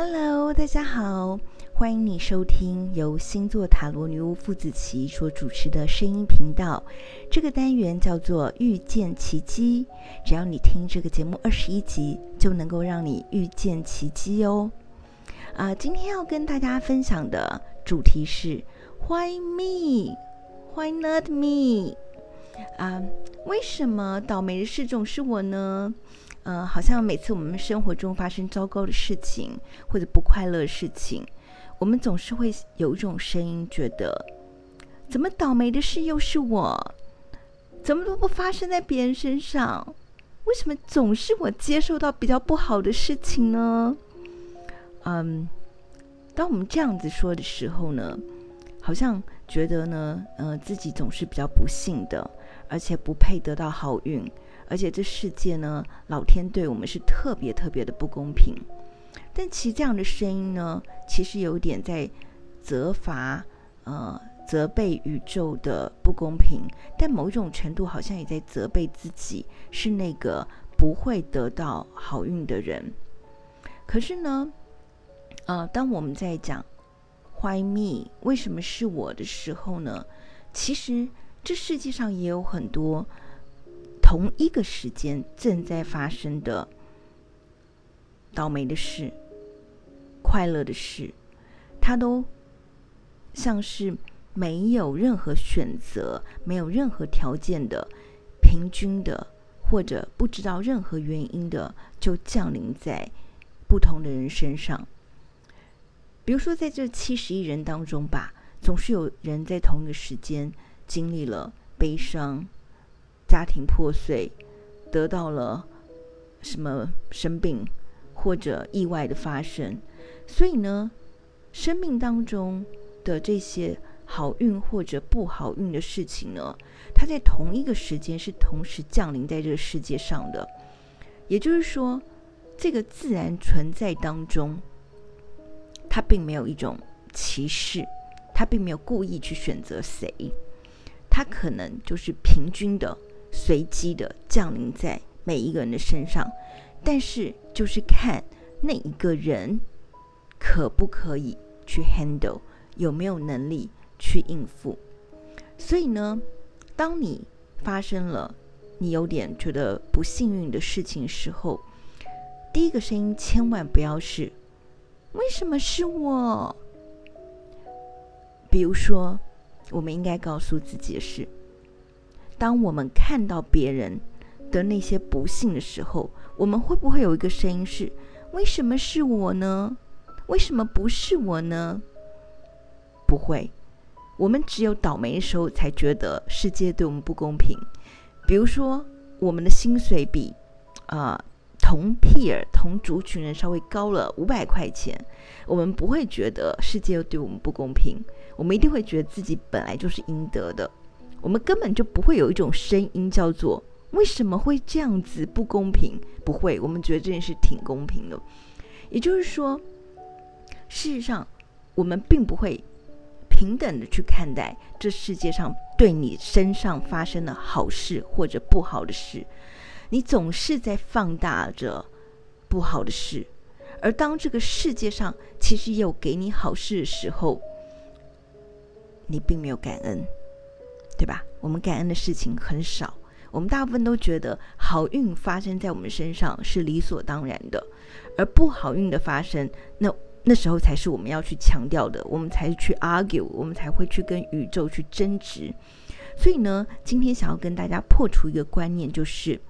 Hello，大家好，欢迎你收听由星座塔罗女巫傅子琪所主持的声音频道。这个单元叫做遇见奇迹，只要你听这个节目二十一集，就能够让你遇见奇迹哦。啊、今天要跟大家分享的主题是 Why me? Why not me? 啊、为什么倒霉的事总是我呢？呃，好像每次我们生活中发生糟糕的事情或者不快乐的事情，我们总是会有一种声音，觉得怎么倒霉的事又是我？怎么都不发生在别人身上？为什么总是我接受到比较不好的事情呢？嗯，当我们这样子说的时候呢，好像觉得呢，呃，自己总是比较不幸的，而且不配得到好运。而且这世界呢，老天对我们是特别特别的不公平。但其实这样的声音呢，其实有点在责罚，呃，责备宇宙的不公平。但某一种程度，好像也在责备自己，是那个不会得到好运的人。可是呢，呃，当我们在讲 “Why me？” 为什么是我的时候呢？其实这世界上也有很多。同一个时间正在发生的倒霉的事、快乐的事，它都像是没有任何选择、没有任何条件的平均的，或者不知道任何原因的，就降临在不同的人身上。比如说，在这七十亿人当中吧，总是有人在同一个时间经历了悲伤。家庭破碎，得到了什么生病或者意外的发生，所以呢，生命当中的这些好运或者不好运的事情呢，它在同一个时间是同时降临在这个世界上的。也就是说，这个自然存在当中，它并没有一种歧视，它并没有故意去选择谁，它可能就是平均的。随机的降临在每一个人的身上，但是就是看那一个人可不可以去 handle，有没有能力去应付。所以呢，当你发生了你有点觉得不幸运的事情时候，第一个声音千万不要是“为什么是我”。比如说，我们应该告诉自己的是。当我们看到别人的那些不幸的时候，我们会不会有一个声音是：为什么是我呢？为什么不是我呢？不会，我们只有倒霉的时候才觉得世界对我们不公平。比如说，我们的薪水比、呃、同 peer 同族群人稍微高了五百块钱，我们不会觉得世界对我们不公平，我们一定会觉得自己本来就是应得的。我们根本就不会有一种声音叫做“为什么会这样子不公平”？不会，我们觉得这件事挺公平的。也就是说，事实上，我们并不会平等的去看待这世界上对你身上发生的好事或者不好的事。你总是在放大着不好的事，而当这个世界上其实也有给你好事的时候，你并没有感恩。对吧？我们感恩的事情很少，我们大部分都觉得好运发生在我们身上是理所当然的，而不好运的发生，那那时候才是我们要去强调的，我们才去 argue，我们才会去跟宇宙去争执。所以呢，今天想要跟大家破除一个观念，就是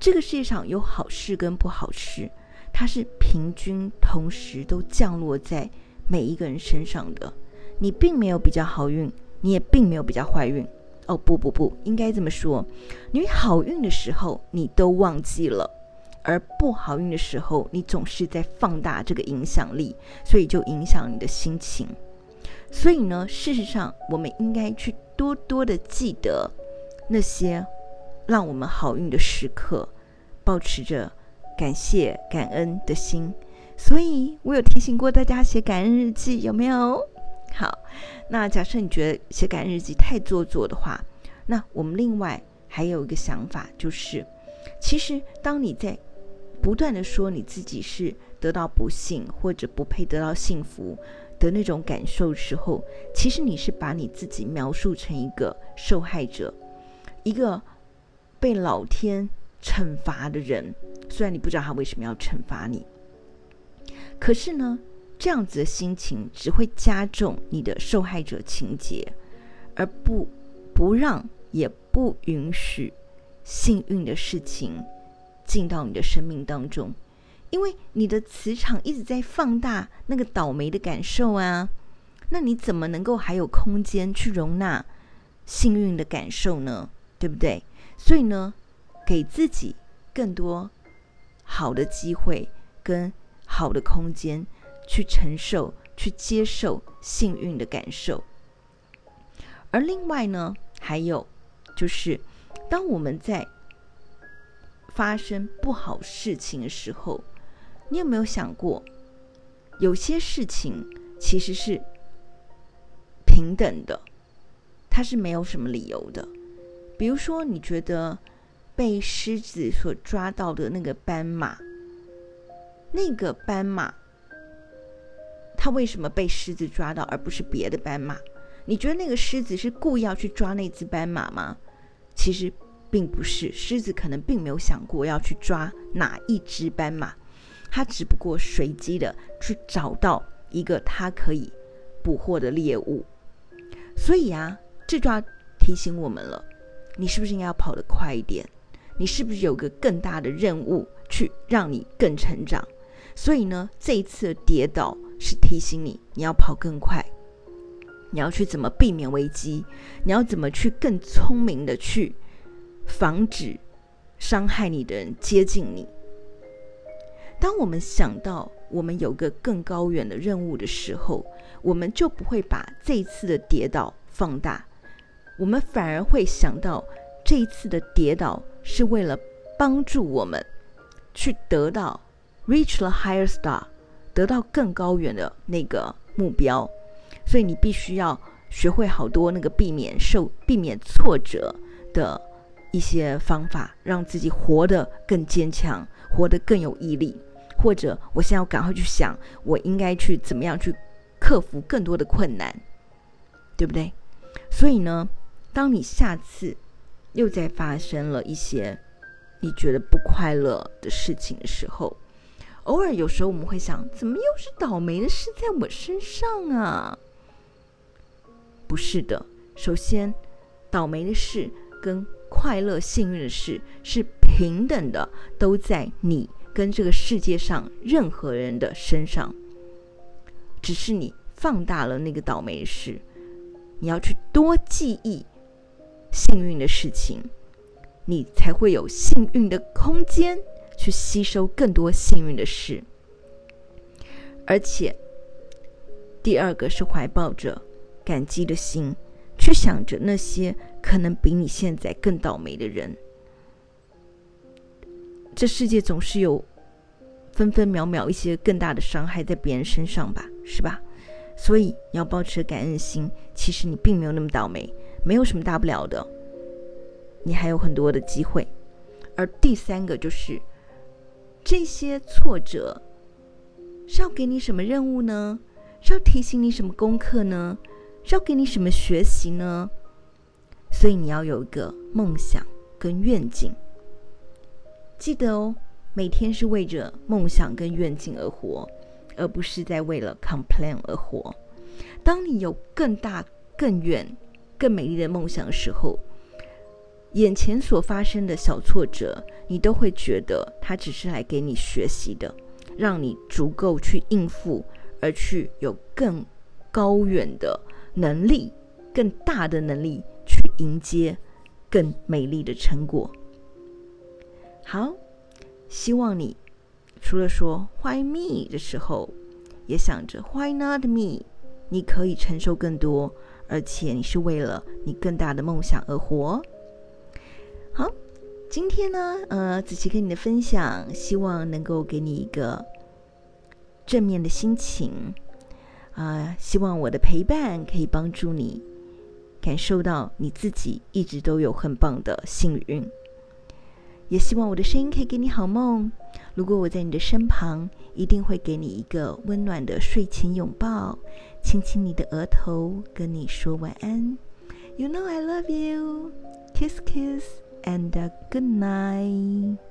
这个世界上有好事跟不好事，它是平均同时都降落在每一个人身上的，你并没有比较好运。你也并没有比较坏运哦，不不不，应该这么说，你好运的时候你都忘记了，而不好运的时候你总是在放大这个影响力，所以就影响你的心情。所以呢，事实上我们应该去多多的记得那些让我们好运的时刻，保持着感谢感恩的心。所以我有提醒过大家写感恩日记，有没有？好，那假设你觉得写感恩日记太做作的话，那我们另外还有一个想法，就是其实当你在不断的说你自己是得到不幸或者不配得到幸福的那种感受的时候，其实你是把你自己描述成一个受害者，一个被老天惩罚的人。虽然你不知道他为什么要惩罚你，可是呢，这样子的心情只会加重你的受害者情节，而不不让也不允许幸运的事情进到你的生命当中，因为你的磁场一直在放大那个倒霉的感受啊，那你怎么能够还有空间去容纳幸运的感受呢？对不对？所以呢，给自己更多好的机会跟好的空间去承受、去接受幸运的感受。而另外呢，还有就是，当我们在发生不好事情的时候，你有没有想过，有些事情其实是平等的，它是没有什么理由的。比如说，你觉得被狮子所抓到的那个斑马，那个斑马，他为什么被狮子抓到，而不是别的斑马？你觉得那个狮子是故意要去抓那只斑马吗？其实。并不是狮子，可能并没有想过要去抓哪一只斑马，它只不过随机的去找到一个它可以捕获的猎物。所以啊，这就要提醒我们了：你是不是应该要跑得快一点？你是不是有个更大的任务去让你更成长？所以呢，这一次的跌倒是提醒你，你要跑更快，你要去怎么避免危机？你要怎么去更聪明的去？防止伤害你的人接近你。当我们想到我们有个更高远的任务的时候，我们就不会把这一次的跌倒放大，我们反而会想到这一次的跌倒是为了帮助我们去得到 reach the higher star，得到更高远的那个目标。所以你必须要学会好多那个避免受、避免挫折的。一些方法让自己活得更坚强，活得更有毅力，或者我现在要赶快去想，我应该去怎么样去克服更多的困难，对不对？所以呢，当你下次又再发生了一些你觉得不快乐的事情的时候，偶尔有时候我们会想，怎么又是倒霉的事在我身上啊？不是的，首先，倒霉的事跟快乐、幸运的事是平等的，都在你跟这个世界上任何人的身上。只是你放大了那个倒霉的事，你要去多记忆幸运的事情，你才会有幸运的空间去吸收更多幸运的事。而且，第二个是怀抱着感激的心，去想着那些。可能比你现在更倒霉的人，这世界总是有分分秒秒一些更大的伤害在别人身上吧，是吧？所以你要保持感恩心。其实你并没有那么倒霉，没有什么大不了的，你还有很多的机会。而第三个就是，这些挫折是要给你什么任务呢？是要提醒你什么功课呢？是要给你什么学习呢？所以你要有一个梦想跟愿景，记得哦，每天是为着梦想跟愿景而活，而不是在为了 complain 而活。当你有更大、更远、更美丽的梦想的时候，眼前所发生的小挫折，你都会觉得它只是来给你学习的，让你足够去应付，而去有更高远的能力、更大的能力。去迎接更美丽的成果。好，希望你除了说 “Why me” 的时候，也想着 “Why not me”？你可以承受更多，而且你是为了你更大的梦想而活。今天呢，呃，子琪跟你的分享，希望能够给你一个正面的心情啊，呃，希望我的陪伴可以帮助你。感受到你自己一直都有很棒的幸运，也希望我的声音可以给你好梦。如果我在你的身旁，一定会给你一个温暖的睡前拥抱，亲亲你的额头，跟你说晚安。You know I love you. Kiss, kiss, and uh, good night.